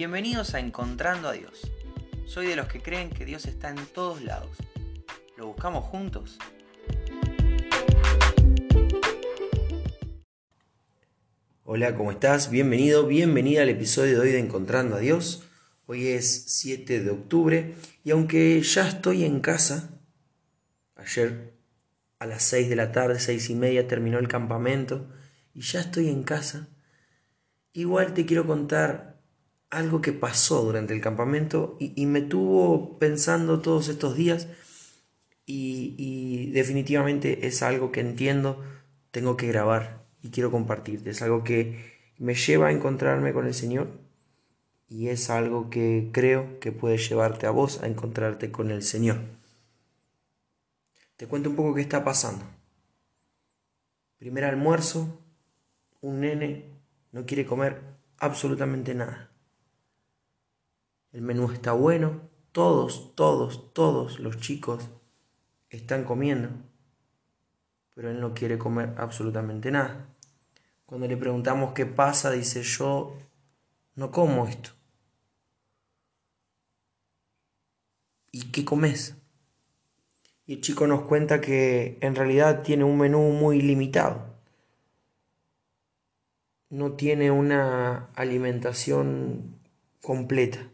Bienvenidos a Encontrando a Dios. Soy de los que creen que Dios está en todos lados. ¿Lo buscamos juntos? Hola, ¿cómo estás? Bienvenido, bienvenida al episodio de hoy de Encontrando a Dios. Hoy es 7 de octubre y aunque ya estoy en casa, ayer a las 6 de la tarde, 6 y media terminó el campamento y ya estoy en casa, igual te quiero contar algo que pasó durante el campamento y, me tuvo pensando todos estos días y, y, definitivamente es algo que entiendo, tengo que grabar y quiero compartirte. Es algo que me lleva a encontrarme con el Señor y es algo que creo que puede llevarte a vos a encontrarte con el Señor. Te cuento un poco qué está pasando. Primer almuerzo, un nene no quiere comer absolutamente nada. El menú está bueno, todos, todos, todos los chicos están comiendo, pero él no quiere comer absolutamente nada. Cuando le preguntamos qué pasa, dice yo no como esto. ¿Y qué comes? Y el chico nos cuenta que en realidad tiene un menú muy limitado. No tiene una alimentación completa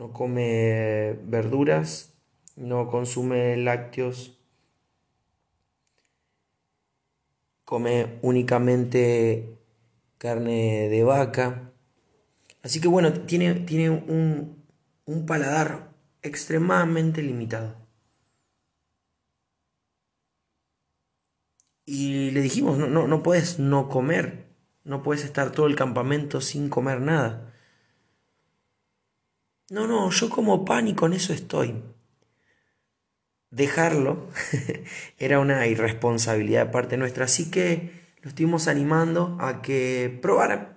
no come verduras, no consume lácteos, come únicamente carne de vaca. Así que bueno, tiene, tiene un, un paladar extremadamente limitado. Y le dijimos, no, no, no puedes no comer, no puedes estar todo el campamento sin comer nada. No, no, yo como pan y con eso estoy. Dejarlo era una irresponsabilidad de parte nuestra, así que lo estuvimos animando a que probara.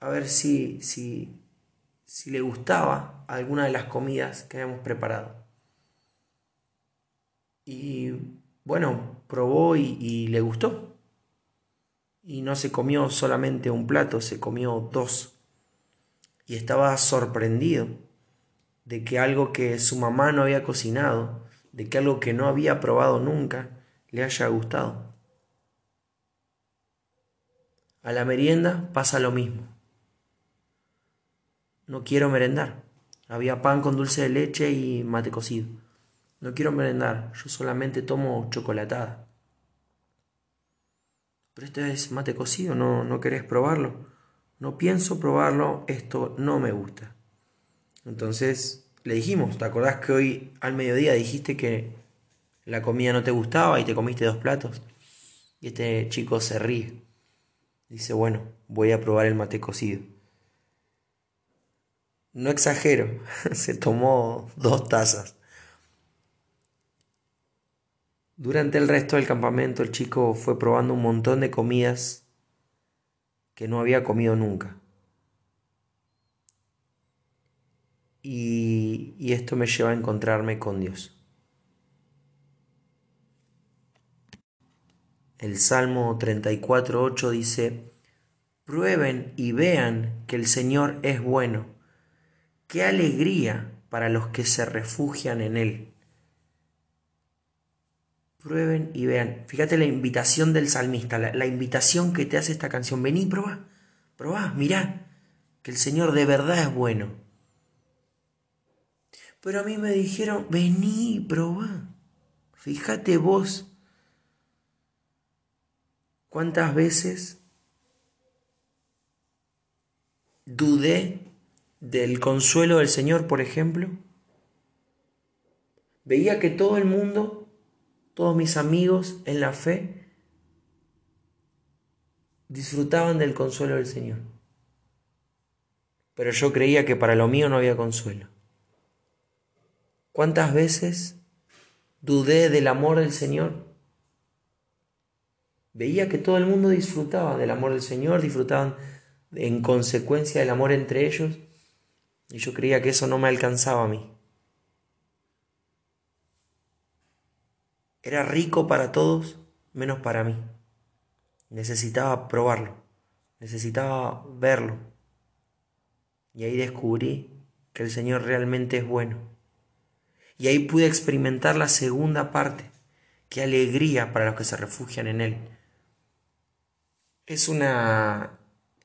A ver si, si, si le gustaba alguna de las comidas que habíamos preparado. Y bueno, probó y, y le gustó. Y no se comió solamente un plato, se comió dos y estaba sorprendido de que algo que su mamá no había cocinado, de que algo que no había probado nunca, le haya gustado. A la merienda pasa lo mismo. No quiero merendar. Había pan con dulce de leche y mate cocido. No quiero merendar, yo solamente tomo chocolatada. Pero este es mate cocido, ¿no, no querés probarlo? No pienso probarlo, esto no me gusta. Entonces le dijimos, ¿te acordás que hoy al mediodía dijiste que la comida no te gustaba y te comiste dos platos? Y este chico se ríe. Dice, bueno, voy a probar el mate cocido. No exagero, se tomó dos tazas. Durante el resto del campamento el chico fue probando un montón de comidas que no había comido nunca. Y, y esto me lleva a encontrarme con Dios. El Salmo 34.8 dice, prueben y vean que el Señor es bueno. Qué alegría para los que se refugian en Él. Prueben y vean. Fíjate la invitación del salmista, la, invitación que te hace esta canción. Vení, probá, probá, mirá, que el Señor de verdad es bueno. Pero a mí me dijeron, vení, probá. Fíjate vos cuántas veces dudé del consuelo del Señor, por ejemplo. Veía que todo el mundo todos mis amigos en la fe disfrutaban del consuelo del Señor. Pero yo creía que para lo mío no había consuelo. ¿Cuántas veces dudé del amor del Señor? Veía que todo el mundo disfrutaba del amor del Señor, disfrutaban en consecuencia del amor entre ellos, y yo creía que eso no me alcanzaba a mí. Era rico para todos menos para mí. Necesitaba probarlo. necesitaba verlo. Y ahí descubrí que el Señor realmente es bueno. Y ahí pude experimentar la segunda parte. Qué alegría para los que se refugian en Él. Es una.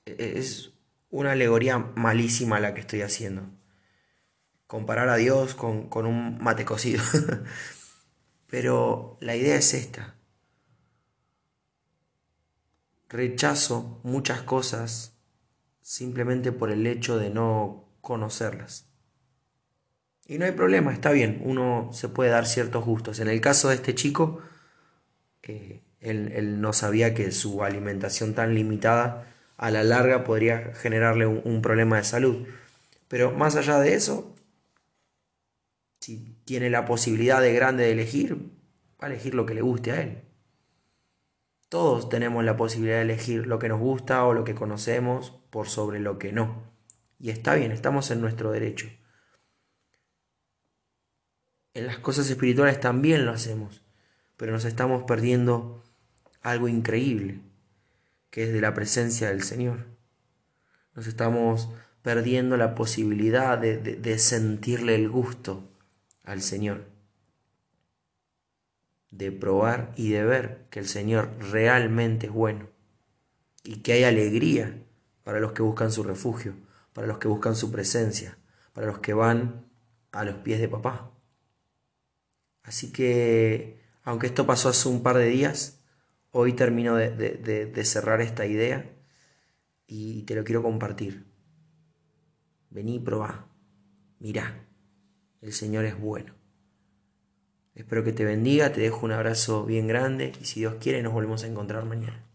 Es una alegoría malísima la que estoy haciendo. Comparar a Dios con, con un mate cocido. Pero la idea es esta. Rechazo muchas cosas simplemente por el hecho de no conocerlas. Y no hay problema, está bien, uno se puede dar ciertos gustos. En el caso de este chico, eh, él, no sabía que su alimentación tan limitada a la larga podría generarle un, problema de salud. Pero más allá de eso, si tiene la posibilidad de grande de elegir, va a elegir lo que le guste a él. Todos tenemos la posibilidad de elegir lo que nos gusta o lo que conocemos por sobre lo que no. Y está bien, estamos en nuestro derecho en las cosas espirituales también lo hacemos, pero nos estamos perdiendo algo increíble, que es de la presencia del Señor. Nos estamos perdiendo la posibilidad de, sentirle el gusto al Señor, de probar y de ver que el Señor realmente es bueno y que hay alegría para los que buscan su refugio, para los que buscan su presencia, para los que van a los pies de papá. Así que, aunque esto pasó hace un par de días, hoy termino de, cerrar esta idea y te lo quiero compartir. Vení y probá. Mirá, el Señor es bueno. Espero que te bendiga, te dejo un abrazo bien grande y si Dios quiere nos volvemos a encontrar mañana.